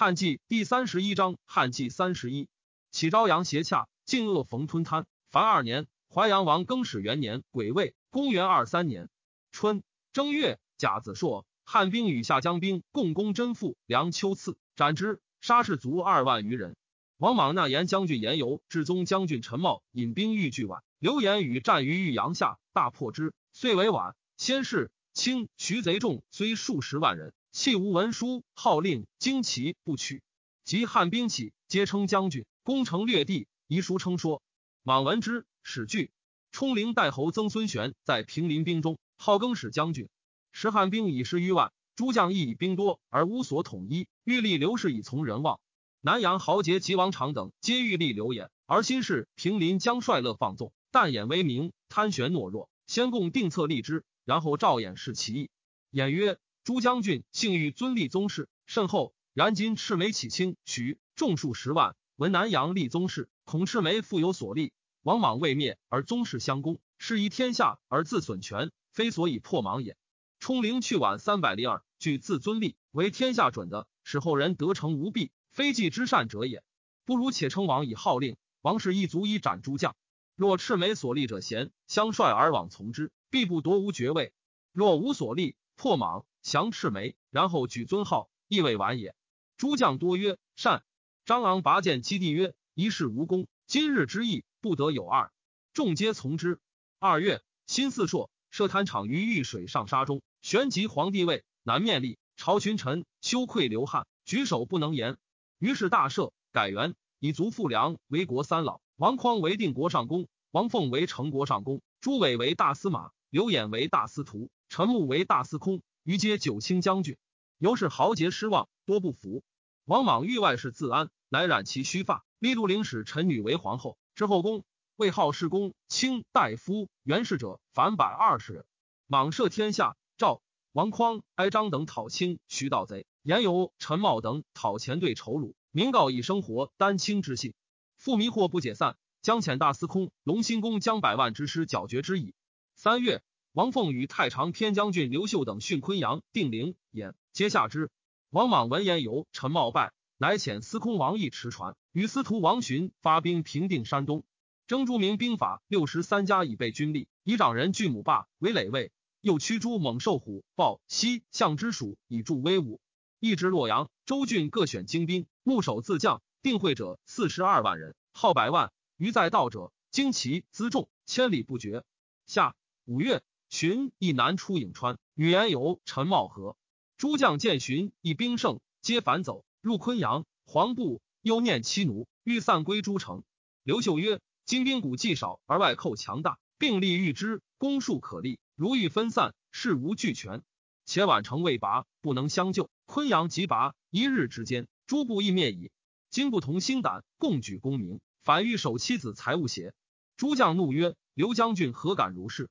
汉纪第三十一章，汉纪三十一，起朝阳斜洽，晋恶逢吞贪。凡二年，淮阳王更始元年，癸未，公元二三年春正月，甲子朔，汉兵与下江兵共攻真父梁丘次，斩之，杀士卒二万余人。王莽纳言将军严尤、至宗将军陈茂引兵欲拒晚，刘言与战于玉阳下，大破之，遂为晚。先是，清徐贼众虽数十万人。弃无文书，号令旌旗不取。及汉兵起，皆称将军。攻城略地，遗书称说。莽闻之，始惧。冲陵代侯曾孙玄在平林兵中，号更始将军。时汉兵已十余万，诸将亦以兵多而无所统一，欲立刘氏以从人望。南阳豪杰及王长等皆欲立刘演，而新氏平林将帅乐放纵，但演威名，贪玄懦弱。先共定策立之，然后赵演示其意。演曰。朱将军幸遇尊立宗室，甚厚。然今赤眉起清，许众数十万，闻南阳立宗室，恐赤眉复有所立。王莽未灭，而宗室相攻，是以天下而自损权，非所以破莽也。冲陵去晚三百里耳，据自尊立为天下准的，使后人得成无弊，非计之善者也。不如且称王以号令，王氏一族以斩诸将。若赤眉所立者贤，相率而往从之，必不夺无爵位。若无所立，破莽。降赤眉，然后举尊号，亦未晚也。诸将多曰善。张昂拔剑击地曰：一事无功，今日之意不得有二。众皆从之。二月，辛巳朔，设坛场于玉水上沙中，旋即皇帝位，南面立。朝群臣羞愧流汗，举手不能言。于是大赦，改元，以族父梁为国三老，王匡为定国上公，王凤为成国上公，朱伟为大司马，刘演为大司徒，陈穆为大司空。于皆九卿将军，由是豪杰失望，多不服。王莽欲外事自安，乃染其须发，立杜陵使臣女为皇后。之后宫，魏号世公、卿大夫、元氏者，凡百二十人。莽赦天下，赵、王匡、哀章等讨清，徐盗贼，言由、陈茂等讨前队仇虏，明告以生活丹青之信。复迷惑不解散，将遣大司空隆兴公将百万之师剿绝之矣。三月。王凤与太常偏将军刘秀等训昆阳、定陵、兖，皆下之。王莽闻言由陈茂败，乃遣司空王毅持船，与司徒王寻发兵平定山东。征诸明兵法六十三家以备军力，以长人巨母霸为累位，又驱诸猛兽虎豹犀象之属以助威武。一至洛阳、州郡各选精兵，牧守自将，定会者四十二万人，号百万。余在道者，旌旗辎重千里不绝。下五月。荀亦南出颍川，女言由、陈茂和诸将见荀亦兵胜，皆反走入昆阳。黄布忧念妻奴，欲散归诸城。刘秀曰：“今兵谷既少，而外寇强大，并力御之，攻数可立。如欲分散，事无俱全。且宛城未拔，不能相救。昆阳即拔，一日之间，诸部亦灭矣。今不同心胆，共举功名，反欲守妻子财物邪？”诸将怒曰：“刘将军何敢如是？”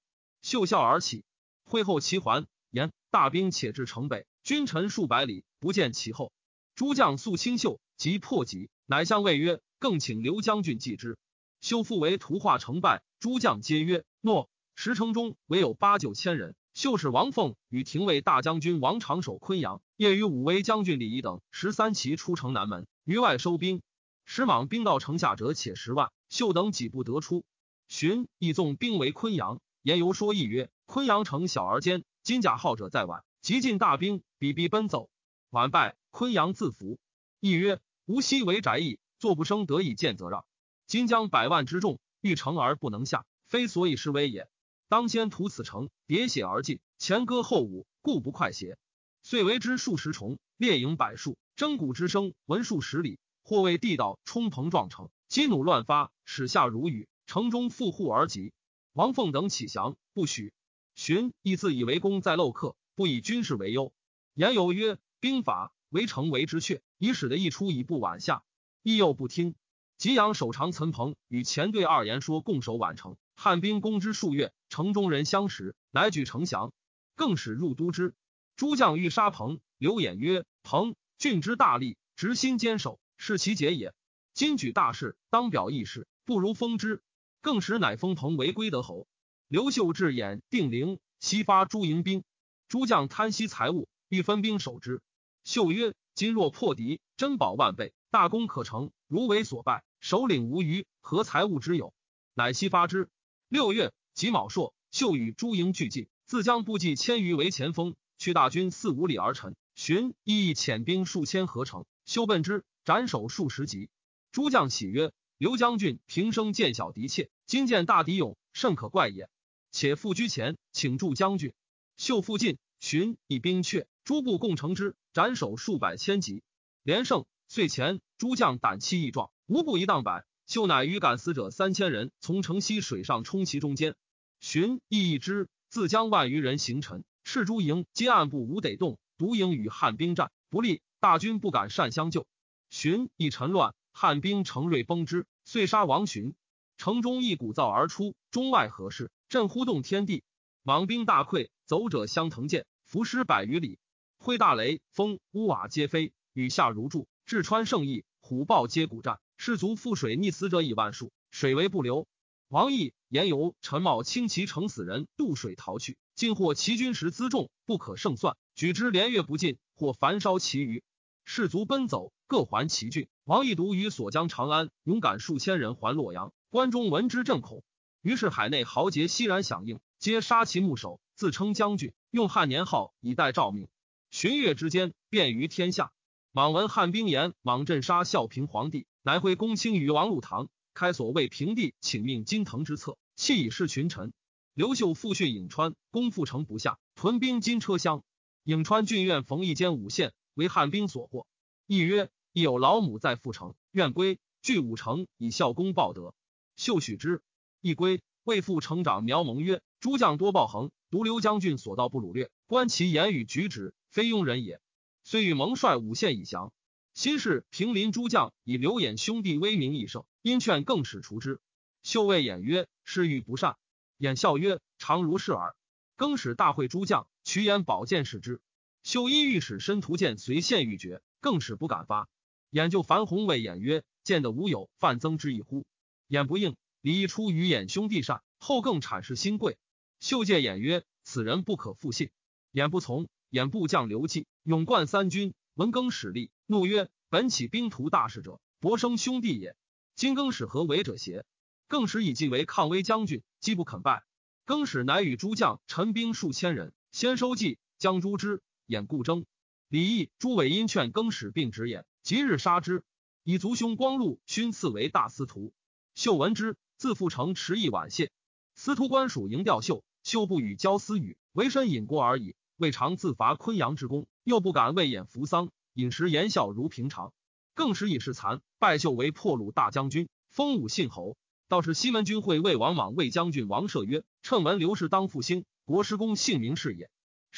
秀笑而起，会后齐桓言大兵且至城北，君臣数百里，不见其后。诸将素清秀，即破戟，乃相谓曰：“更请刘将军继之。”秀复为图画成败，诸将皆曰：“诺。”石城中唯有八九千人。秀使王凤与廷尉大将军王长守昆阳，夜与武威将军李仪等十三骑出城南门，于外收兵。时莽兵到城下者且十万，秀等几不得出。寻亦纵兵围昆阳。言由说意曰：“昆阳城小而坚，金甲号者在晚，急进大兵，比逼奔走。晚败，昆阳自服。”意曰：“无锡为宅邑，坐不生得以见则让。今将百万之众，欲城而不能下，非所以示威也。当先屠此城，喋血而进，前歌后舞，故不快邪？遂为之数十重，列营百数，征鼓之声闻数十里，或为地道冲棚撞城，激弩乱发，始下如雨，城中负户而急。”王凤等起降，不许。荀亦自以为功在漏客，不以军事为忧。言有曰：“兵法围城为之阙，以使得一出以不晚下。”亦又不听。吉阳守长岑彭与前队二言说，共守宛城。汉兵攻之数月，城中人相识，乃举城降，更使入都之。诸将欲杀彭，刘演曰：“彭郡之大力，执心坚守，是其节也。今举大事，当表义事，不如封之。”更使乃封彭为归德侯。刘秀至兖定陵，西发诸营兵，诸将贪惜财物，欲分兵守之。秀曰：“今若破敌，珍宝万倍，大功可成。如为所败，首领无余，何财物之有？乃悉发之。六月己卯朔，秀与诸营俱进，自将部骑千余为前锋，驱大军四五里而陈。寻亦遣兵数千合成，修奔之，斩首数十级。诸将喜曰：“刘将军平生见小敌怯，今见大敌勇，甚可怪也。且复居前，请助将军。”秀复进，寻以兵却，诸部共乘之，斩首数百千级。连胜，遂前诸将胆气益壮，无不一荡百。秀乃与敢死者三千人，从城西水上冲其中间。寻亦一之，自将万余人行陈，赤诸营皆暗部无得动。独营与汉兵战不利，大军不敢善相救。荀亦陈乱，汉兵乘锐崩之，遂杀王荀。城中一鼓噪而出，中外何事？震呼动天地。莽兵大溃，走者相腾剑，伏尸百余里。挥大雷，风屋瓦皆飞，雨下如注。至川胜义，虎豹皆鼓战，士卒覆水溺死者以万数，水为不流。王毅、言由、陈茂轻骑乘死人渡水逃去，尽获齐军时辎重，不可胜算。举之连月不尽，或焚烧其余，士卒奔走，各还其郡。王义独于所将长安，勇敢数千人还洛阳。关中闻之震恐，于是海内豪杰熙然响应，皆杀其牧首，自称将军，用汉年号以待诏命。旬月之间，便于天下。莽闻汉兵言莽镇杀孝平皇帝，乃会公卿于王禄堂，开所谓平地，请命金腾之策，弃以示群臣。刘秀复训颍川，攻复城不下，屯兵金车厢。颍川郡院冯一间五县为汉兵所获，亦曰：“亦有老母在复城，愿归。据五城以效公报德。”秀许之。亦归，为父城长苗蒙曰：“诸将多暴横，独刘将军所到不掳掠。观其言语举止，非庸人也。”虽与蒙率五县以降，新氏平林诸将以刘衍兄弟威名益盛，因劝更使除之。秀谓演曰：“事欲不善。”演笑曰：“常如是耳。”更使大会诸将。取言宝剑使之，秀一御史申屠剑随县欲绝，更使不敢发。兖就樊宏谓演曰：“见得无有范增之意乎？”兖不应。李义出与演兄弟善，后更阐释新贵。秀见演曰：“此人不可复信。”兖不从。演部将刘季勇冠三军，闻更始立，怒曰：“本起兵图大事者，伯生兄弟也。今更使何为者邪？”更使以继为抗威将军，既不肯拜。更使乃与诸将陈兵数千人。先收计，将诛之。掩故争，李毅、朱伟因劝更始并直言，即日杀之。以族兄光禄勋赐为大司徒。秀闻之，自复城迟意晚谢。司徒官属迎吊秀，秀不与交私语，为身隐过而已。未尝自伐昆阳之功，又不敢为掩扶桑，饮食言笑如平常。更使以事残，拜秀为破虏大将军，封武信侯。倒是西门军会魏王莽魏将军王舍曰：“趁闻刘氏当复兴。”国师公姓名是也。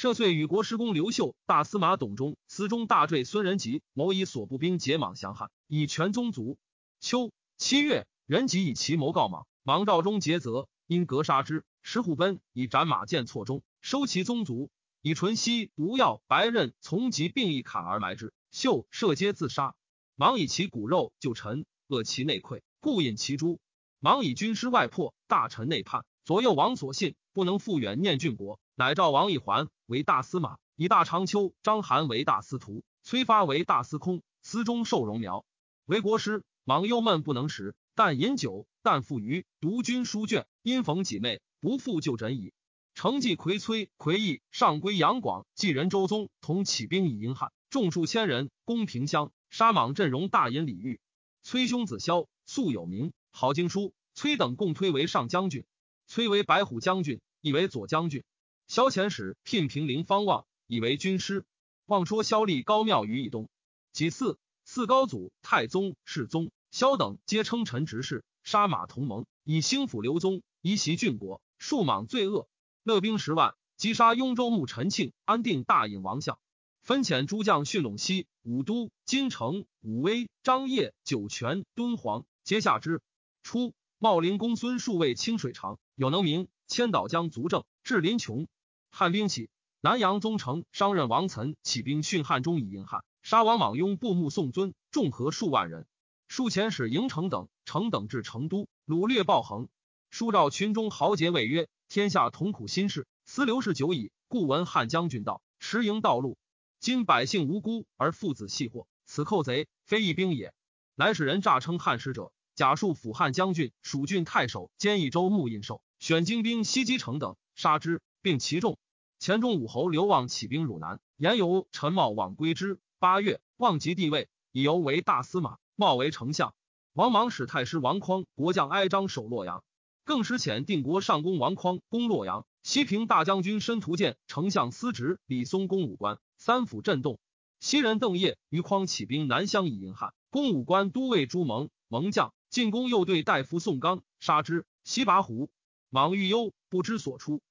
赦遂与国师公刘秀、大司马董忠、司中大坠孙仁吉谋以所部兵结莽降汉，以全宗族。秋七月，仁吉以其谋告莽，莽赵中结责，因格杀之。石虎奔以斩马剑错中，收其宗族，以纯锡、毒药、白刃从疾并一砍而埋之。秀射皆自杀。莽以其骨肉就臣，扼其内溃，故引其诛。莽以军师外破，大臣内叛，左右王所信。不能复远念郡国，乃召王一环为大司马，以大长秋、章邯为大司徒，崔发为大司空，司中受荣苗为国师。莽忧闷不能食，但饮酒，但负鱼，读君书卷。因逢己妹，不复就诊矣。承继魁崔、魁义上归杨广，继人周宗，同起兵以迎汉，众数千人，攻平乡，杀莽阵容大尹李煜。崔兄子萧素有名，好经书。崔等共推为上将军，崔为白虎将军。以为左将军，萧遣使聘平陵方望，以为军师。望说萧立高庙于以东。己巳，四高祖、太宗、世宗、萧等皆称臣执事，杀马同盟，以兴辅刘宗，移袭郡国，数莽罪恶，勒兵十万，击杀雍州牧陈庆，安定大尹王相，分遣诸将训陇西、武都、金城、武威、张掖、酒泉、敦煌，皆下之。初，茂陵公孙述为清水长，有能名。千岛江卒政，至临邛。汉兵起，南阳宗成商任王岑起兵训汉中以迎汉，杀王莽雍布木宋尊，众合数万人。数遣使迎城等，城等至成都，掳掠暴横。书召群中豪杰谓曰：“天下同苦心事，思刘氏久矣，故闻汉将军道，持营道路。今百姓无辜而父子系祸，此寇贼非一兵也。来使人诈称汉使者，假述辅汉将军、蜀郡太守兼益州牧印绶，选精兵西击城等，杀之，并其众。前中武侯刘望起兵汝南，言由陈茂往归之。八月，望即帝位，以由为大司马，茂为丞相。王莽使太师王匡国将哀章守洛阳，更使遣定国上公王匡攻洛阳。西平大将军申屠建、丞相司职李松攻武关，三府震动。西人邓业于匡起兵南乡以迎汉，攻武关都尉朱蒙，蒙将进攻右队大夫宋刚，杀之。西拔胡，莽欲忧，不知所出。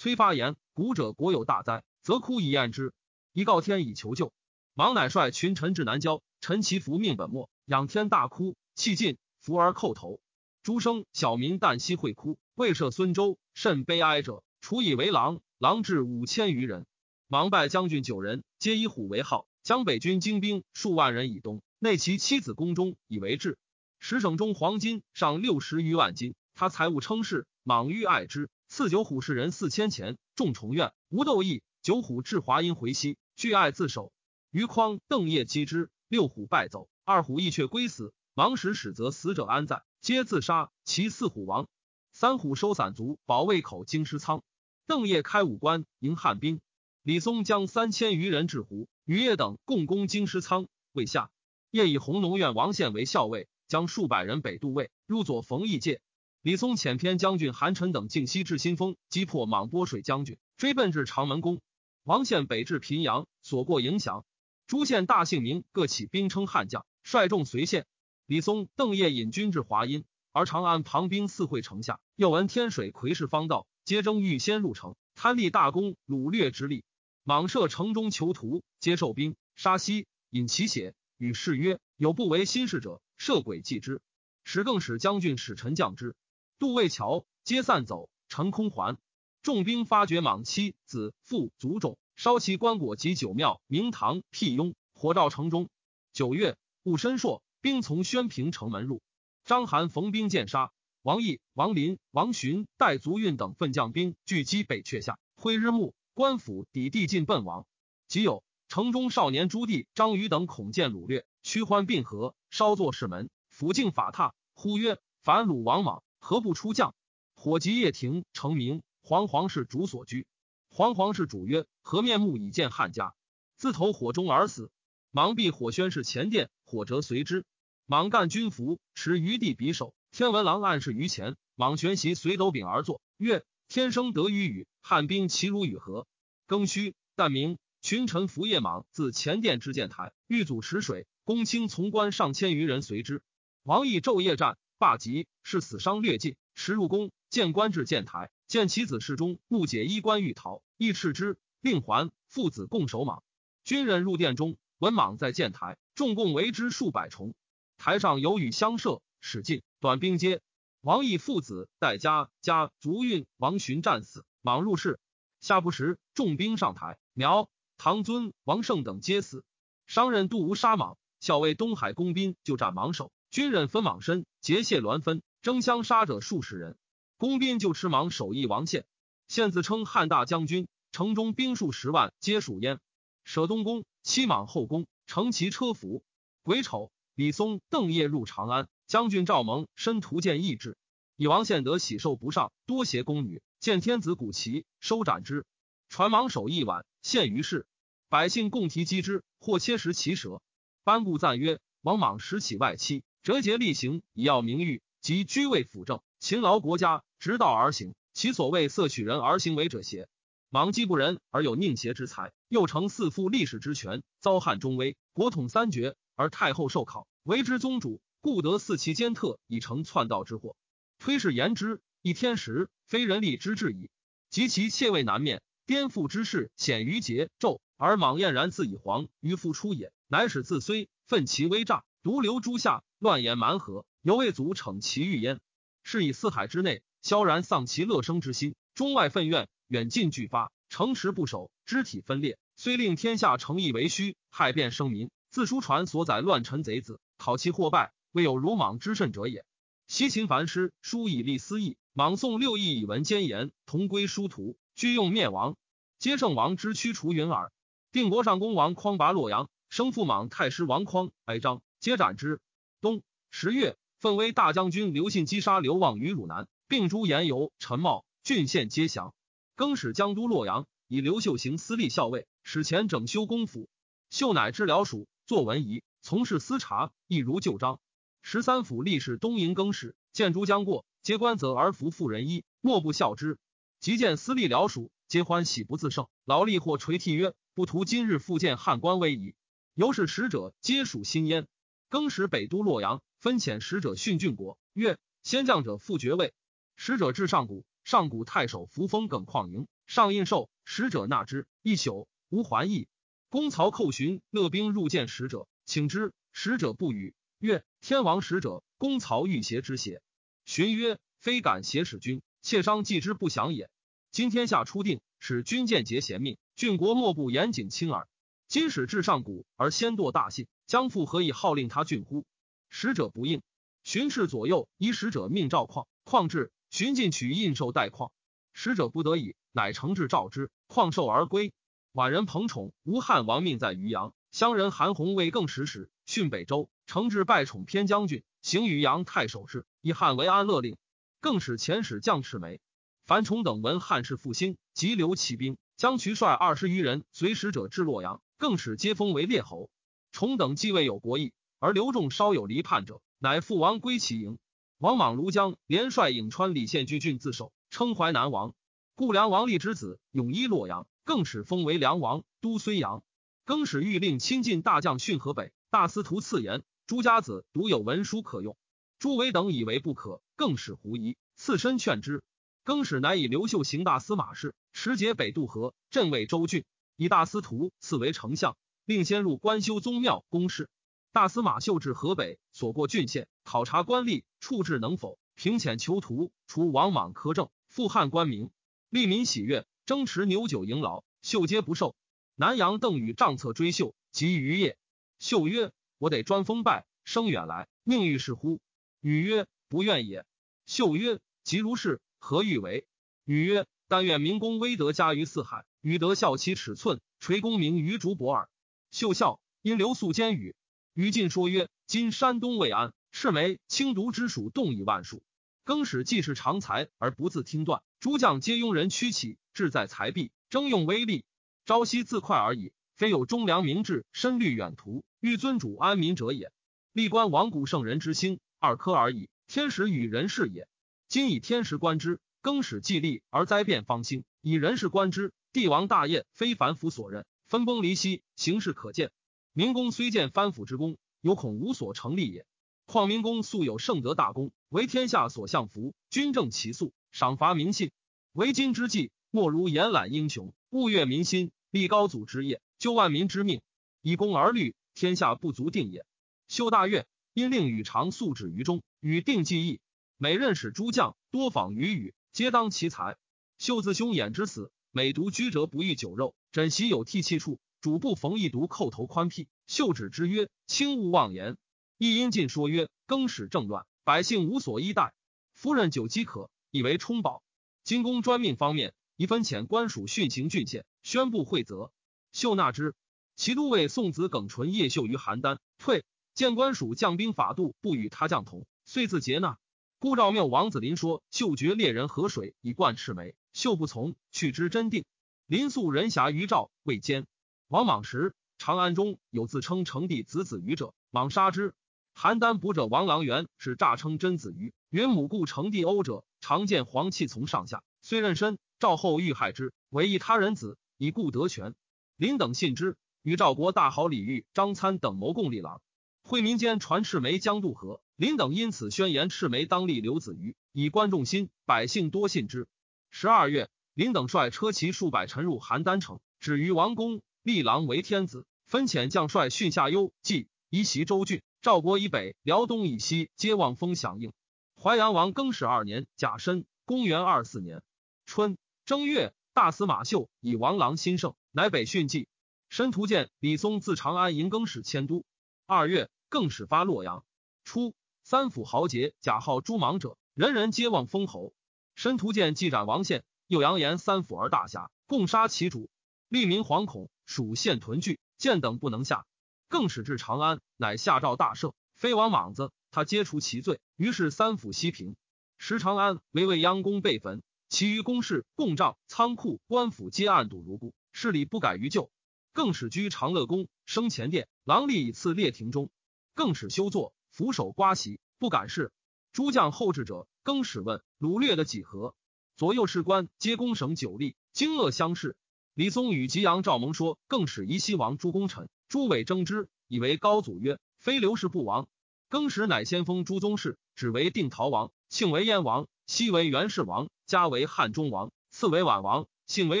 崔发言：古者国有大灾，则哭以验之，以告天以求救。莽乃率群臣至南郊，陈其福命本末，仰天大哭，气尽，伏而叩头。诸生小民旦夕会哭，未赦孙周，甚悲哀者，处以为郎。郎至五千余人。莽败将军九人，皆以虎为号，将北军精兵数万人以东，内其妻子宫中以为质。十省中黄金上六十余万金，他财物称是，莽欲爱之。赐九虎士人四千钱，众重怨，无斗意。九虎至华阴回西，惧爱自首。余匡、邓业击之，六虎败走，二虎亦却归死。王使使则死者安在？皆自杀。其四虎亡。三虎收散卒，保卫口京师仓。邓业开武关，迎汉兵。李松将三千余人至湖，余业等共攻京师仓，未下。业以弘农院王宪为校尉，将数百人北渡卫，入左冯异界。李松遣偏将军韩臣等进西至新丰，击破莽波水将军，追奔至长门宫。王宪北至平阳，所过影响。诸县大姓名各起兵称汉将，率众随县。李松、邓业引军至华阴，而长安旁兵四会城下，又闻天水魁氏方道，皆争欲先入城，贪立大功，掳掠之力。莽设城中囚徒，皆受兵，杀西，饮其血，与士曰：“有不为心事者，设鬼祭之。”使更使将军使臣降之。杜渭桥，皆散走，乘空还。众兵发觉莽妻子父族众，烧其棺椁及九庙、明堂、辟雍，火照城中。九月，戊申朔，兵从宣平城门入。章邯逢兵见杀。王毅、王林、王寻、戴足运等奋将兵聚击北阙下，挥日暮，官府抵地尽奔亡。即有城中少年朱棣、张宇等恐见掳掠，驱欢并合，稍作市门，府境法榻，呼曰：“反鲁王莽。”何不出将？火急夜停，成名。黄黄是主所居。黄黄是主曰：“何面目以见汉家？”自投火中而死。芒毕火宣是前殿，火折随之。莽干军服，持余地匕首。天文郎暗示于前。莽旋袭随斗柄而坐，曰：“天生得于雨，汉兵其如与何？”庚戌，旦明，群臣伏夜莽自前殿至建台，欲阻池水。公卿从官上千余人随之。王毅昼夜战。罢疾，是死伤略尽。时入宫，见官至建台，见其子侍中不解衣冠欲逃，亦斥之，令还。父子共守莽。军人入殿中，闻莽在建台，众共围之数百重。台上有雨相射，使进短兵接。王毅父子代家家卒运王寻战死。莽入室，下不时，众兵上台，苗唐尊王胜等皆死。商人杜吴杀莽，校尉东海公兵就斩莽首。军人分莽身，结械鸾分，争相杀者数十人。公兵就持莽守义王宪，宪自称汉大将军，城中兵数十万，皆属焉。舍东宫，欺莽后宫，乘其车服。癸丑，李松、邓业入长安，将军赵蒙身屠见义志，以王宪得喜寿不上，多携宫女，见天子古旗，收斩之。传莽守一晚，献于市，百姓共提击之，或切食其舌。班固赞曰：王莽拾起外戚。折节厉行，以要名誉，及居位辅政，勤劳国家，直道而行。其所谓色取人而行为者邪？莽既不仁，而有佞邪之才，又承四父历史之权，遭汉中威，国统三绝，而太后受考，为之宗主，故得四其奸特，以成篡道之祸。推是言之，一天时，非人力之至矣。及其窃位难面，颠覆之事显于桀纣，而莽晏然自以皇于复出也，乃使自虽奋其威诈，独留诸夏。乱言蛮合，犹未足逞其欲焉。是以四海之内，萧然丧其乐生之心；中外愤怨，远近俱发，城池不守，肢体分裂，虽令天下诚意为虚，害变生民。自书传所载乱臣贼子，讨其祸败，未有如莽之甚者也。西秦凡师，书以立私义；莽宋六义以文奸言，同归殊途，俱用灭亡。皆圣王之驱除云耳。定国上公王匡拔洛阳，生父莽太师王匡哀章，皆斩之。冬十月，奋威大将军刘信击杀刘望于汝南，并诛颜由、陈茂，郡县皆降。更使江都洛阳，以刘秀行司隶校尉，使前整修公府。秀乃知辽属，作文仪，从事司察，亦如旧章。十三府吏士东营更始，见诸将过，皆官责而服妇人衣，莫不笑之。即见司隶辽属，皆欢喜不自胜。劳力或垂涕曰：“不图今日复见汉官威仪。”由是使者皆属新焉。更始北都洛阳，分遣使者训郡国，曰：“先将者复爵位。”使者至上谷，上谷太守扶风耿旷营，上印绶，使者纳之，一宿无还意。公曹寇寻勒兵入见使者，请之。使者不语，曰：“天王使者，公曹欲挟之邪？”寻曰：“非敢挟使君，妾商计之不祥也。今天下初定，使君见节贤命，郡国莫不严谨轻耳。今使至上古，而先堕大信，将复何以号令他郡乎？”使者不应。巡视左右，依使者命召况，况至，寻进取印绶代况。使者不得已，乃承制召之，况受而归。宛人彭宠，吴汉王命在渔阳，乡人韩弘为更使使，训北周，承制拜宠偏将军，行渔阳太守事，以汉为安乐令。更使遣使将赤眉、樊崇等闻汉室复兴，急留骑兵，将渠率二十余人随使者至洛阳。更使皆封为列侯。崇等既未有国义，而刘仲稍有离叛者，乃父王归其营。王莽庐江连率颍川李县居郡自守，称淮南王。故梁王立之子永依洛阳。更使封为梁王，都睢阳。更使欲令亲近大将训河北大司徒赐言：朱家子独有文书可用。朱维等以为不可，更使狐疑，刺身劝之。更使乃以刘秀行大司马事，持节北渡河，镇卫州郡，以大司徒赐为丞相，令先入官修宗庙公事。大司马秀至河北，所过郡县，考察官吏，处置能否，平遣囚徒，除王莽苛政，复汉官名，利民喜悦。争持牛酒迎劳，秀皆不受。南阳邓禹帐策追秀，及于夜。秀曰：“我得专封拜，生远来，命欲是乎？”禹曰：“不愿也。”秀曰：“即如是，何欲为？”禹曰：“但愿明公威德加于四海，禹得效其尺寸，垂功名于竹帛耳。”秀笑，因留宿监宇。于禁说曰：“今山东未安，赤眉、轻毒之属动以万数。更始既是长才而不自听断，诸将皆庸人屈起。”志在财弊，征用威力，朝夕自快而已。非有忠良明志、深虑远图、欲尊主安民者也。历观亡古圣人之心，二科而已。天时与人事也。今以天时观之，更始既立而灾变方兴；以人事观之，帝王大业非凡夫所任，分崩离析，形势可见。明公虽建藩府之功，有恐无所成立也。况明公素有圣德大功，为天下所向服，君正其素，赏罚民信，为今之计。莫如延揽英雄，务悦民心，立高祖之业，救万民之命，以功而虑，天下不足定也。修大悦，因令与常素止于中，与定计议。每任使诸将多访于禹，皆当其才。秀自兄衍之死，每独居者不欲酒肉，枕席有涕泣处，主不逢一毒叩头宽辟。秀止之曰：“轻勿妄言。”一因进说曰：“更始政乱，百姓无所依待，夫人久饥渴，以为充饱。今公专命方面。”一分遣官署训行郡县，宣布会责。秀纳之。其都尉宋子耿纯夜秀于邯郸，退见官署将兵法度不与他将同，遂自劫纳。故赵庙王子林说：“秀绝猎人河水以灌赤眉。”秀不从，去之真定。林肃人侠于赵，未坚。王莽时，长安中有自称成帝子子瑜者，莽杀之。邯郸卜者王郎元是诈称真子瑜，云母故成帝欧者，常见黄气从上下，虽妊娠。赵后欲害之，为一他人子，以故得权。林等信之，与赵国大豪李煜、张参等谋共立郎。会民间传赤眉将渡河，林等因此宣言赤眉当立刘子瑜，以观众心，百姓多信之。十二月，林等率车骑数百沉入邯郸城，止于王宫，立郎为天子，分遣将帅训下幽、冀、夷袭州郡。赵国以北、辽东以西皆望风响应。淮阳王更始二年甲申，公元二四年春。正月，大司马秀以王郎新胜，乃北训计。申屠建李松自长安迎更始迁都。二月，更始发洛阳。初，三府豪杰假号诸莽者，人人皆望封侯。申屠建既斩王献，又扬言三府而大侠，共杀其主，利民惶恐，属县屯聚，见等不能下，更使至长安，乃下诏大赦，非王莽子，他皆除其罪。于是三府西平，时长安为未央宫被焚，其余宫室、供帐、仓库、官府皆暗堵如故，势力不改于旧。更使居长乐宫，生前殿，郎吏以次列庭中，更使修坐，俯首刮席，不敢视。诸将后至者，更使问掳掠的几何？左右士官皆攻省九吏，惊愕相视。李松与吉阳赵蒙说，更使夷西王诸功臣，诸伟争之，以为高祖曰：“非刘氏不亡。”更使乃先锋诸宗室，只为定陶王，庆为燕王，西为元氏王，家为汉中王，次为宛王，姓为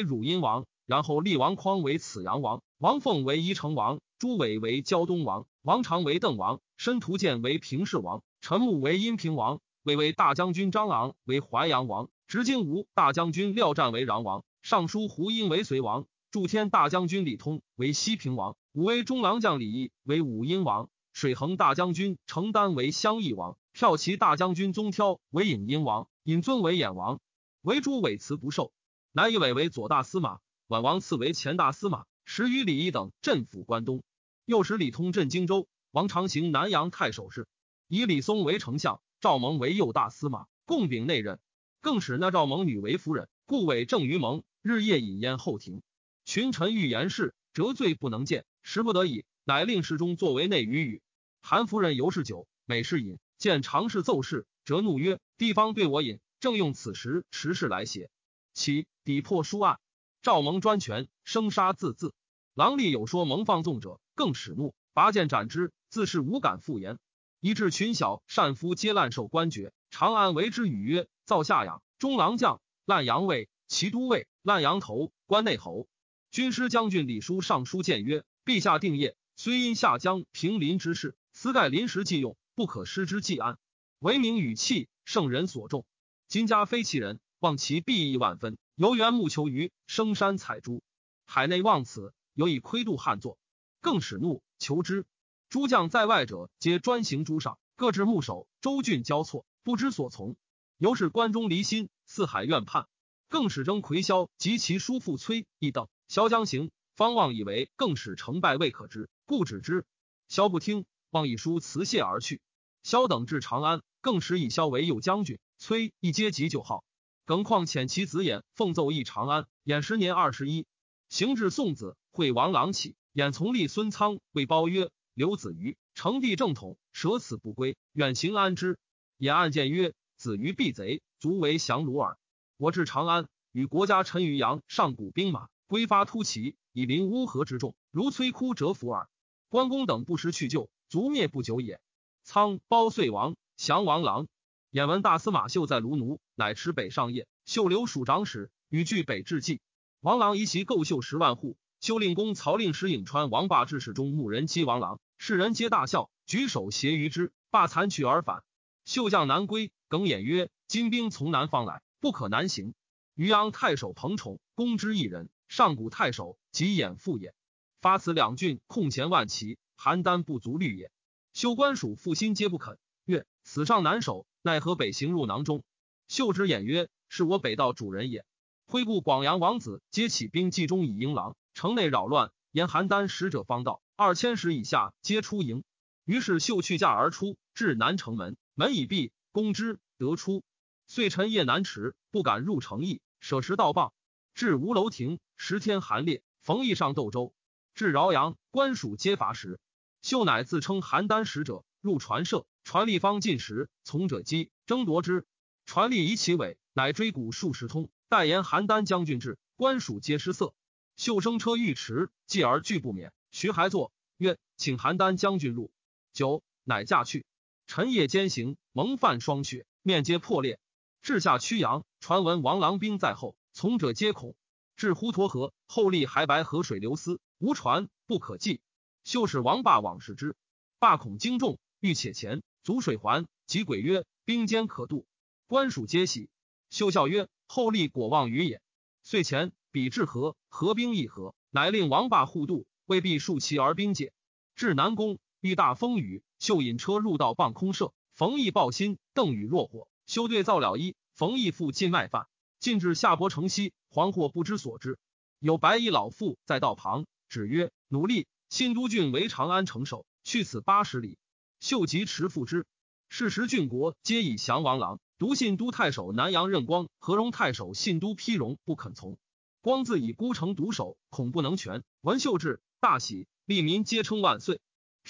汝阴王，然后立王匡为此阳王，王凤为宜城王，朱伟为胶东王，王长为邓王，申屠建为平氏王，陈穆为阴平王，魏为大将军张昂为淮阳王。执金吾大将军廖湛为穰王，尚书胡因为隋王，祝天大将军李通为西平王，武威中郎将李毅为武阴王，水衡大将军程丹为襄邑王，骠骑大将军宗挑为隐阴王，尹尊为衍王，为诸伪辞不受。南以伟为左大司马，宛王赐为前大司马，时与李毅等镇抚关东，又使李通镇荆州，王长行南阳太守事，以李松为丞相，赵蒙为右大司马，共秉内任。更使那赵蒙女为夫人，故委正于蒙，日夜饮宴后庭。群臣欲言事，折罪不能见，时不得已，乃令侍中作为内语语。韩夫人尤是酒，每事饮，见常侍奏事，折怒曰：“地方对我饮，正用此时持事来写。”其抵破书案，赵蒙专权，生杀自自。郎吏有说蒙放纵者，更使怒，拔剑斩之，自是无敢复言。以致群小善夫皆滥受官爵。长安为之语曰。造下养中郎将、烂阳尉、骑都尉、烂阳头、关内侯、军师将军李书上书谏曰：“陛下定业，虽因下江平临之事，私盖临时计用，不可失之既安。为名与器，圣人所重。今家非其人，望其必益万分。游园木求鱼，生山采珠，海内望此，有以窥度汉作，更使怒求之。诸将在外者，皆专行诸上，各置牧守，州郡交错，不知所从。”由是关中离心，四海怨叛，更使征魁萧及其叔父崔义等。萧将行，方望以为更使成败未可知，故止之。萧不听，望以书辞谢而去。萧等至长安，更使以萧为右将军，崔义皆急就号。耿况遣其子衍奉奏诣长安，衍时年二十一，行至宋子，会王郎起，衍从立孙仓，谓褒曰：“刘子瑜成帝正统，舍此不归，远行安之。”衍暗见曰。子于避贼，卒为降虏耳。我至长安，与国家陈于阳上古兵马，归发突骑，以临乌合之众，如摧枯折伏耳。关公等不时去救，卒灭不久也。仓包遂王降王郎，眼闻大司马秀在卢奴，乃持北上夜，秀留署长史，与据北至计。王郎移其构秀十万户，修令公曹令使颍川王霸志士中牧人击王郎，世人皆大笑，举手挟于之，霸残取而返。秀将南归。耿弇曰：“金兵从南方来，不可南行。渔阳太守彭宠攻之一人，上古太守即掩父也。发此两郡，空前万骑，邯郸不足虑也。修官属复心皆不肯。曰：此上难守，奈何北行入囊中？秀之偃曰：是我北道主人也。挥部广阳王子皆起兵冀中以迎狼，城内扰乱，沿邯郸使者方到，二千石以下皆出营。于是秀去驾而出，至南城门，门已闭。”攻之得出，遂晨夜难迟，不敢入城邑，舍食道棒。至吴楼亭，十天寒烈，冯异上斗州。至饶阳，官属皆伐时，秀乃自称邯郸使者，入传舍，传吏方进时，从者击争夺之。传吏以其尾，乃追鼓数十通，代言邯郸将军至，官属皆失色。秀生车欲驰，继而拒不免。徐还作曰：“请邯郸将军入酒，乃驾去。”晨夜兼行，蒙犯霜雪，面皆破裂。至下曲阳，传闻王郎兵在后，从者皆恐。至滹沱河，后立还白河水流丝，无船，不可济。秀使王霸往视之，霸恐惊众，欲且前，阻水环。即鬼曰：“兵坚可渡。”官属皆喜。秀笑曰：“后立果望于也。”遂前比至河，河兵一合，乃令王霸护渡，未必数其而兵解。至南宫，遇大风雨。秀引车入道，傍空舍。冯异抱薪，邓禹若火。修对造了衣，冯异复进麦饭。进至下伯城西，惶惑不知所之。有白衣老妇在道旁，指曰：“努力。信都郡为长安城守，去此八十里。”秀吉持复之。是时郡国皆以降王郎，独信都太守南阳任光、和荣太守信都披荣不肯从。光自以孤城独守，恐不能全。闻秀至，大喜，利民皆称万岁。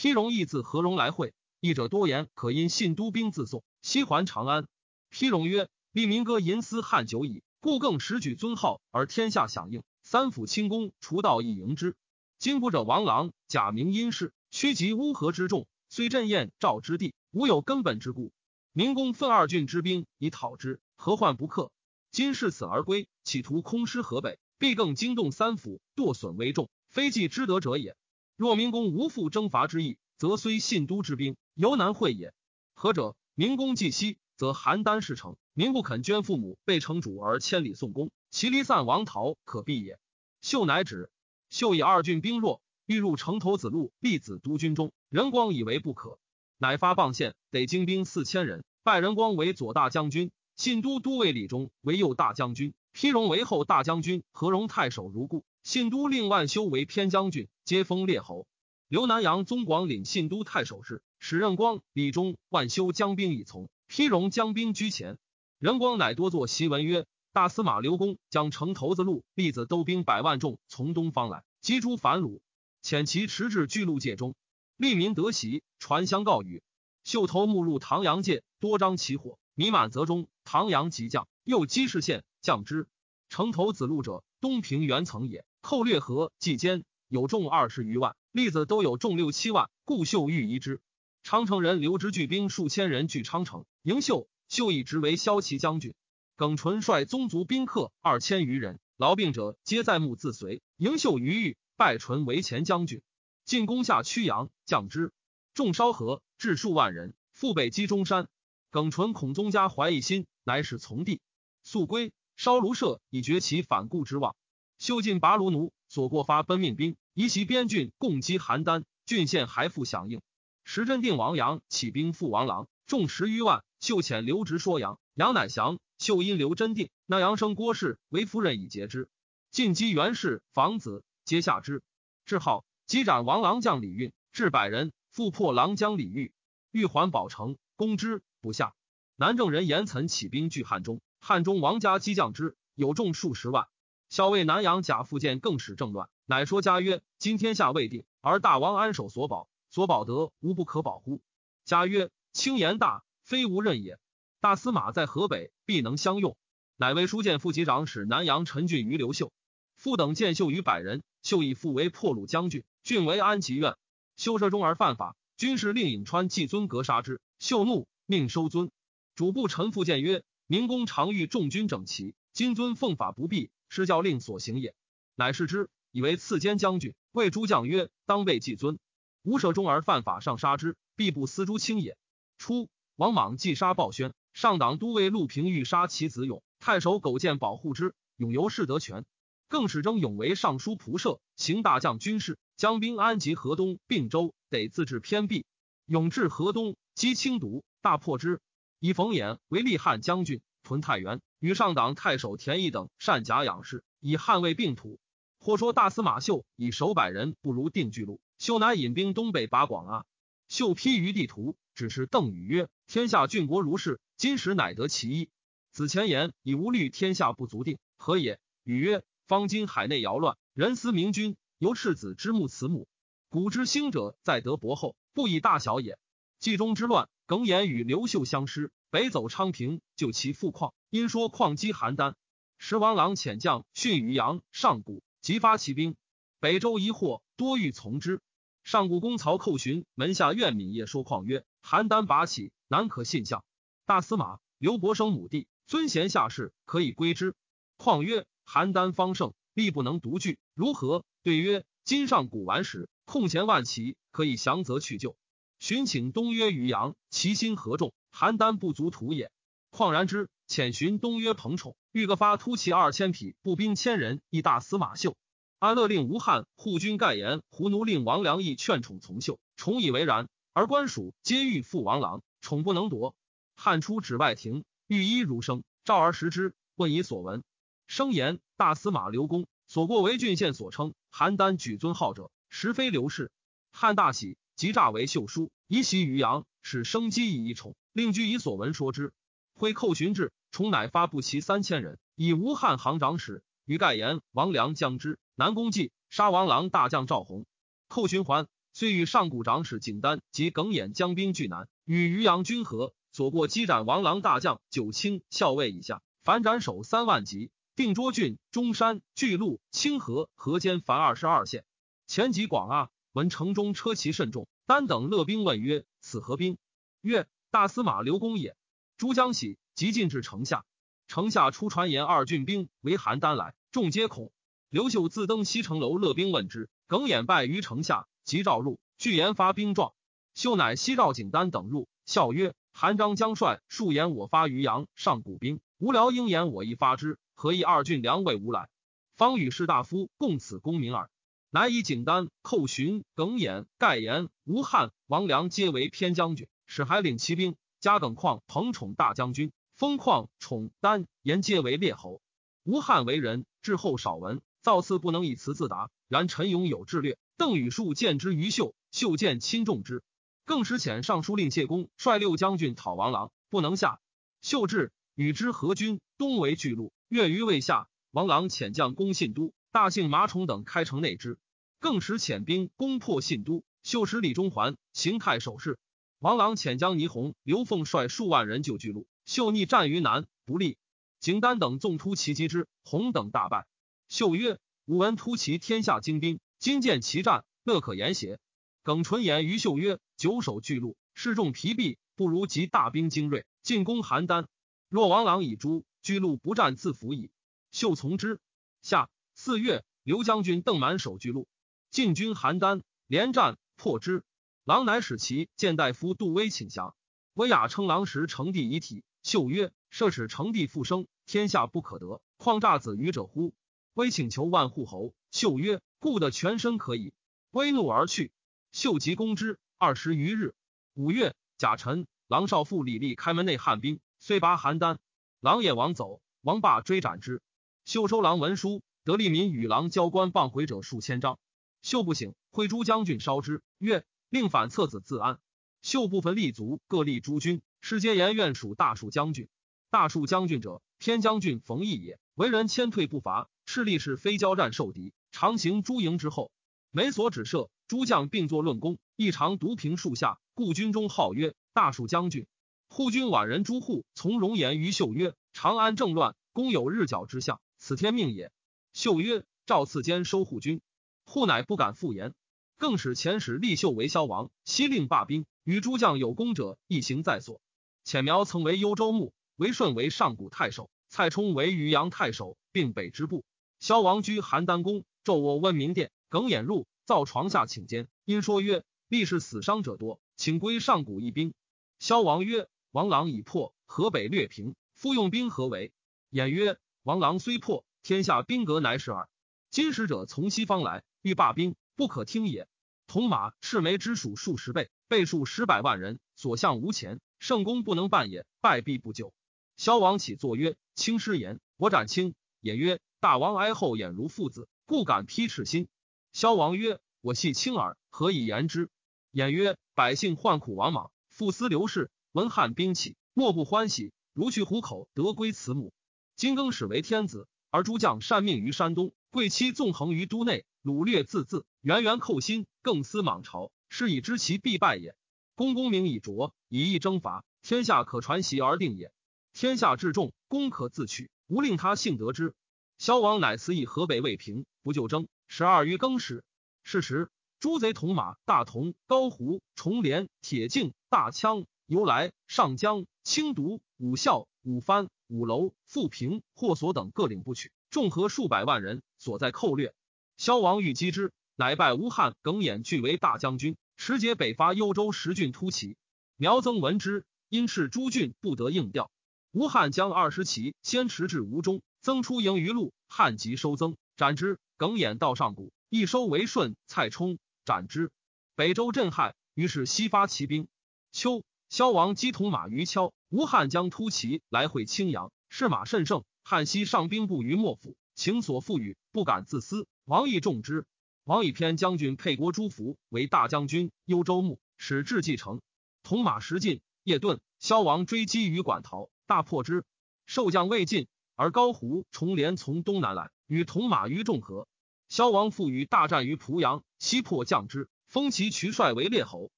丕荣亦自和荣来会，议者多言可因信都兵自送，西还长安。丕荣曰：“利民歌淫思汉久矣，故更时举尊号而天下响应。三府清宫除道以迎之。今不者王郎假名殷氏，屈及乌合之众，虽镇燕赵之地，无有根本之故。明公分二郡之兵以讨之，何患不克？今视此而归，企图空师河北，必更惊动三府，堕损危重，非计之得者也。若明公无复征伐之意，则虽信都之兵，犹难会也。何者？明公既息，则邯郸事成，民不肯捐父母，被城主而千里送公，其离散亡逃，可避也。秀乃止。秀以二郡兵弱，欲入城头子路，必子都军中。仁光以为不可，乃发傍县，得精兵四千人，拜仁光为左大将军，信都都尉李忠为右大将军，丕荣为后大将军，何荣太守如故。信都令万修为偏将军，皆封列侯。刘南阳宗广领信都太守事，史任光、李忠、万修将兵以从，丕荣将兵居前。任光乃多作檄文曰。大司马刘公将城头子路立子都兵百万众从东方来，击诸反虏，遣其持至巨鹿界中，利民得袭，传相告语。秀头目入唐阳界，多张起火，弥满泽中。唐阳即降，又击市县，降之。城头子路者，东平原曾也。寇略河计间，有众二十余万，栗子都有众六七万，故秀欲移之。昌城人刘之聚兵数千人据昌城，迎秀，秀以职为骁骑将军。耿纯率宗族宾客二千余人，劳病者皆在墓自随。迎秀于狱，拜纯为前将军。进攻下曲阳，降之。众烧河，至数万人。复北击中山。耿纯恐宗家怀异心，乃使从弟速归。烧庐舍，以绝其反顾之望。修进拔卢奴，左过发奔命兵，移袭边郡，共击邯郸。郡县还复响应。时镇定王阳起兵复王郎，众十余万。秀遣刘直说杨，杨乃降。秀因刘真定，那阳生郭氏为夫人以节之。晋击袁氏房子，皆下之。至号击斩王郎将李运，至百人，复破郎将李煜，欲还保城，攻之不下。南郑人严岑起兵拒汉中，汉中王家击将之，有众数十万。校尉南阳贾复见更使政乱，乃说家曰：“今天下未定，而大王安守所保，所保得无不可保乎？”家曰：“轻言大，非无任也。”大司马在河北，必能相用。乃为书见副骑长使南阳陈俊于刘秀，复等见秀于百人。秀以复为破虏将军，郡为安吉院。修射中而犯法，军士令颍川季尊格杀之。秀怒，命收尊。主簿陈复谏曰：“明公常欲众军整齐，今尊奉法不避，师教令所行也。”乃是之，以为次监将军。谓诸将曰：“当备季尊。吾舍中而犯法，上杀之，必不思诸卿也。”初，王莽既杀鲍宣。上党都尉陆平欲杀其子勇，太守苟建保护之，勇由是得权。更使征勇为尚书仆射，行大将军事，将兵安及河东并州，得自治偏僻。勇至河东，击清毒，大破之。以冯衍为立汉将军，屯太原，与上党太守田义等善假养士，以汉魏并土。或说大司马秀以守百人，不如定巨鹿。秀乃引兵东北拔广阿。秀披于地图，只是邓禹曰：“天下郡国如是。”今时乃得其一。子前言以无虑天下不足定，何也？禹曰：方今海内摇乱，人思明君，由赤子之慕慈母。古之兴者，在德薄厚，不以大小也。冀中之乱，耿弇与刘秀相失，北走昌平，救其父况。因说旷击邯郸，时王郎遣将训于阳、上谷，即发其兵。北周疑惑，多欲从之。上谷公曹寇寻门下苑敏业说旷曰：邯郸拔起，难可信相。大司马刘伯生母弟尊贤下士，可以归之。况曰：邯郸方盛，力不能独据，如何？对曰：今上古完时，空前万骑，可以降则去救。寻请东约于阳，其心何众？邯郸不足图也。况然之，遣寻东约彭宠，欲各发突骑二千匹，步兵千人，以大司马秀。安乐令吴汉护军盖言，胡奴令王良义劝宠从秀，宠以为然。而官属皆欲复王郎，宠不能夺。汉出止外庭，御医如生，召而食之，问以所闻。生言大司马刘公所过为郡县所称，邯郸举尊号者，实非刘氏。汉大喜，即诈为秀书，移袭于阳，使生机以一宠，令居以所闻说之。挥寇寻至，重乃发布骑三千人，以吴汉行长史，于盖言王良将之，南宫济杀王郎大将赵弘。寇寻还，遂与上古长史景丹及耿弇将兵拒南，与渔阳军合，所过击斩王郎大将九卿校尉以下，凡斩首三万级。定涿郡、中山、巨鹿、清河、河间凡二十二县。前及广阿，闻城中车骑甚众，单等勒兵问曰：“此何兵？”曰：“大司马刘公也。”诸将喜，即进至城下。城下出传言二郡兵为邯郸来，众皆恐。刘秀自登西城楼勒兵问之，耿弇败于城下，即召入，据言发兵状。秀乃西召景丹等入，笑曰：“韩章将帅数言我发于阳上古兵，无聊应言我亦发之，何以二郡良未无来？方与士大夫共此功名耳。乃以景丹、寇寻、耿弇、盖言、吴汉、王良皆为偏将军，使还领骑兵。”加耿况彭宠大将军，封况宠丹言皆为列侯。吴汉为人，至后少闻，造次不能以辞自达。然陈勇有智略，邓禹树见之于秀，秀见亲重之，更使遣尚书令谢公率六将军讨王郎，不能下。秀至，与之合军，东为巨鹿，越于未下。王郎遣将攻信都，大姓马宠等开城内之，更使遣兵攻破信都。秀使李中环行太守事。王朗遣将倪弘、刘凤率数万人救巨鹿，秀逆战于南，不利。景丹等纵突其击之，弘等大败。秀曰：“吾闻突骑天下精兵，今见其战，乐可言邪？”耿纯言于秀曰：“久守巨鹿，士众疲弊，不如集大兵精锐，进攻邯郸。若王朗以诛，巨鹿不战自服矣。”秀从之。下四月，刘将军邓满守巨鹿，进军邯郸，连战破之。郎乃使其见大夫杜威请降，威雅称郎时成帝遗体。秀曰：“设使成帝复生，天下不可得，况诈子愚者乎？”威请求万户侯。秀曰：“故的全身可以。”威怒而去。秀即攻之。二十余日，五月，甲辰，郎少妇李立开门内汉兵，遂拔邯郸。郎也王走，王霸追斩之。秀收郎文书，得利民与郎交官谤回者数千张。秀不醒，挥诸将军烧之，曰。令反册子自安。秀部分立足，各立诸军。世皆言愿属大树将军。大树将军者，偏将军冯异也。为人谦退不伐，赤力士非交战受敌，常行诸营之后。每所指射，诸将并作论功。一常独凭树下，故军中号曰大树将军。护军宛人朱户从容言于秀曰：“长安政乱，公有日角之象，此天命也。”秀曰：“赵次间收护军。”户乃不敢复言。更使前使立秀为萧王，西令罢兵，与诸将有功者一行在所。浅苗曾为幽州牧，为顺为上古太守，蔡冲为渔阳太守，并北之部。萧王居邯郸宫，昼卧温明殿，耿弇入，造床下请间，因说曰：“历世死伤者多，请归上古一兵。”萧王曰：“王郎已破，河北略平，复用兵何为？”偃曰：“王郎虽破，天下兵革乃始耳。今使者从西方来，欲罢兵。”不可听也。铜马赤眉之属数十倍，倍数十百万人，所向无前，圣公不能办也，败必不救。萧王起作曰：“卿失言，我斩卿。”也曰：“大王哀后眼如父子，故敢披赤心。”萧王曰：“我系卿耳，何以言之？”偃曰：“百姓患苦王莽，父思刘氏，闻汉兵起，莫不欢喜。如去虎口，得归慈母。今更始为天子，而诸将善命于山东，贵戚纵横于都内。”掳掠自恣，源源寇心，更思莽朝，是以知其必败也。公公名以卓，以义征伐，天下可传习而定也。天下至重，公可自取，无令他幸得之。萧王乃辞以河北未平，不就征。十二余更始。是时，诸贼同马、大同、高胡、重连、铁镜、大羌、由来、上江、青毒、武孝、武藩、武楼、富平、霍所等各领不取，众合数百万人，所在寇掠。萧王欲击之，乃拜吴汉、耿弇俱为大将军，持节北伐幽州十郡突骑。苗曾闻之，因斥诸郡不得应调。吴汉将二十骑先驰至吴中，增出营于路，汉即收增，斩之。耿弇到上谷，一收为顺，蔡冲斩之。北周震撼，于是西发骑兵。秋，萧王击铜马于诮，吴汉将突骑来会青阳，士马甚盛。汉西上兵部于莫府，情所赋予，不敢自私。王毅重之。王以偏将军沛国朱福为大将军，幽州牧，使至继承。铜马石进，夜遁，萧王追击于馆陶，大破之。受将未尽，而高胡重连从东南来，与铜马于众合。萧王复与大战于濮阳，西破将之，封其渠帅为列侯。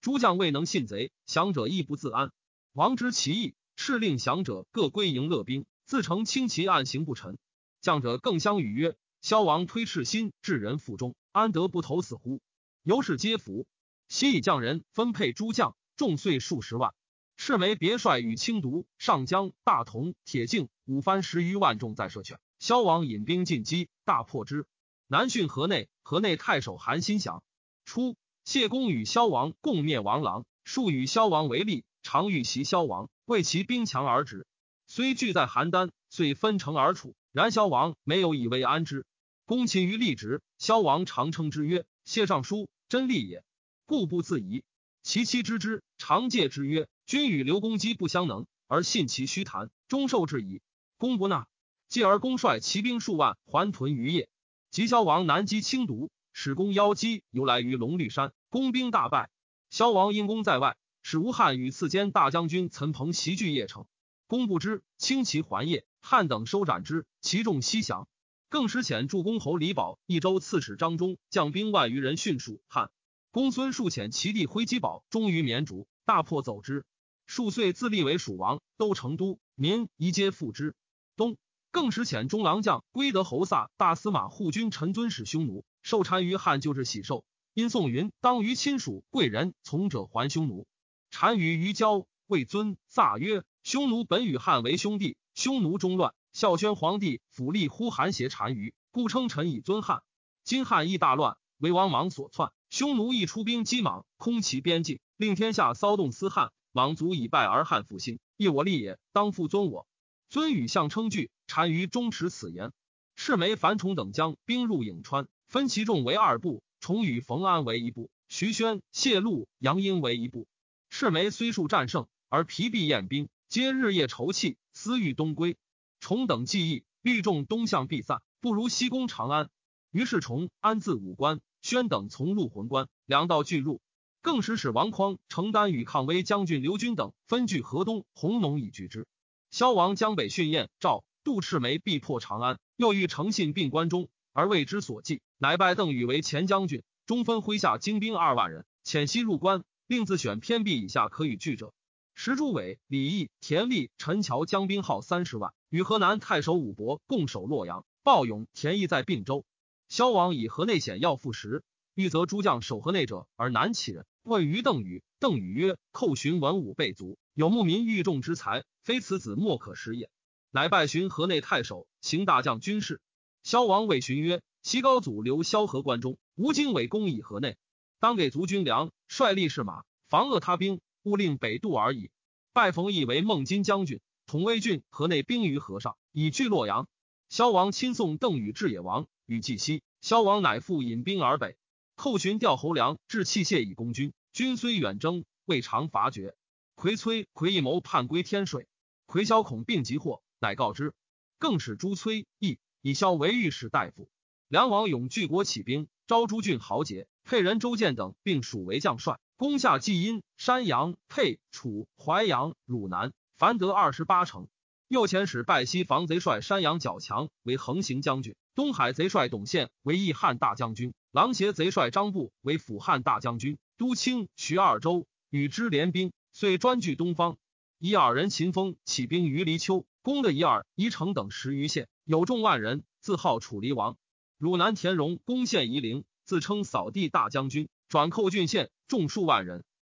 诸将未能信贼，降者亦不自安。王知其意，敕令降者各归营乐兵，自成轻骑暗行不臣。将者更相语曰：“萧王推赤心至人腹中，安得不投死乎？”由是皆服。悉以将人分配诸将。众岁数十万，赤眉别帅与青毒、上江、大同、铁镜、五番十余万众在射犬。萧王引兵进击，大破之。南郡河内，河内太守韩新降。初，谢公与萧王共灭王郎，数与萧王为力，常欲袭萧王，为其兵强而止。虽聚在邯郸，遂分城而处。然萧王没有以为安之。公秦于立直，萧王常称之曰：“谢尚书，真利也。”故不自疑。其妻知之，常戒之曰：“君与刘公姬不相能，而信其虚谈，终受之矣。”公不纳，继而公率骑兵数万还屯于邺。及萧王南击轻毒，使公邀击由来于龙绿山，公兵大败。萧王因公在外，使吴汉与次监大将军岑彭袭据邺城。公不知，轻骑还邺，汉等收斩之，其众西降。更使遣助公侯李宝、益州刺史张忠将兵万余人训属汉。公孙述遣其弟挥击宝终于绵竹，大破走之。数岁自立为蜀王，都成都，民宜皆附之。冬，更使遣中郎将归德侯萨、大司马护军陈尊使匈奴，受单于汉旧制喜寿。因宋云当于亲属贵人从者还匈奴。单于于交魏尊萨曰：匈奴本与汉为兄弟，匈奴中乱，孝宣皇帝府立呼韩邪单于，故称臣以尊汉。今汉亦大乱，为王莽所篡。匈奴亦出兵击莽，空其边境，令天下骚动思汉。莽卒以败而汉复兴，亦我立也，当复尊我。尊与相称惧，单于终持此言。赤眉、樊崇等将兵入颍川，分其众为二部，崇与冯安为一部，徐宣、谢禄、杨殷为一部。赤眉虽数战胜，而疲弊厌兵，皆日夜愁泣，思欲东归。崇等计议，虑众东向必散，不如西攻长安。于是崇安自武关。宣等从入魂关，两道俱入，更使使王匡、承担与抗威将军刘军等分据河东、弘农以拒之。萧王江北训燕、赵、杜赤眉必破长安，又欲诚信并关中，而为之所计，乃拜邓禹为前将军，中分麾下精兵二万人，遣西入关，另自选偏僻以下可与拒者。石诸伟、李毅、田立、陈桥将兵号三十万，与河南太守武伯共守洛阳。鲍勇、田毅在并州。萧王以河内险要复食，欲责诸将守河内者而难其人。问于邓禹，邓禹曰：“寇寻文武备足，有牧民欲众之才，非此子莫可食也。”乃拜寻河内太守，行大将军事。萧王谓寻曰：“西高祖留萧河关中，吴经纬攻以河内，当给足军粮，率力士马，防遏他兵，勿令北渡而已。”拜冯异为孟津将军，统魏郡河内兵于河上，以据洛阳。萧王亲送邓禹至野王。与季西，萧王乃复引兵而北。寇寻调侯良置器械以攻军，军虽远征，未尝伐绝。魁崔魁一谋叛归天水，魁萧恐病急祸，乃告之。更使朱崔义以萧为御史大夫。梁王永据国起兵，招诸郡豪杰，沛人周建等，并属为将帅，攻下济阴、山阳、沛、楚、淮阳、汝南，凡得二十八城。右前使拜西防贼帅山阳角强为横行将军。东海贼帅董宪为义汉大将军，狼邪贼帅张布为辅汉大将军，都清徐二州，与之联兵，遂专据东方。以尔人秦风起兵于黎丘，攻的以尔、宜城等十余县，有众万人，自号楚黎王。汝南田荣攻陷夷陵，自称扫地大将军，转寇郡县，众数万人。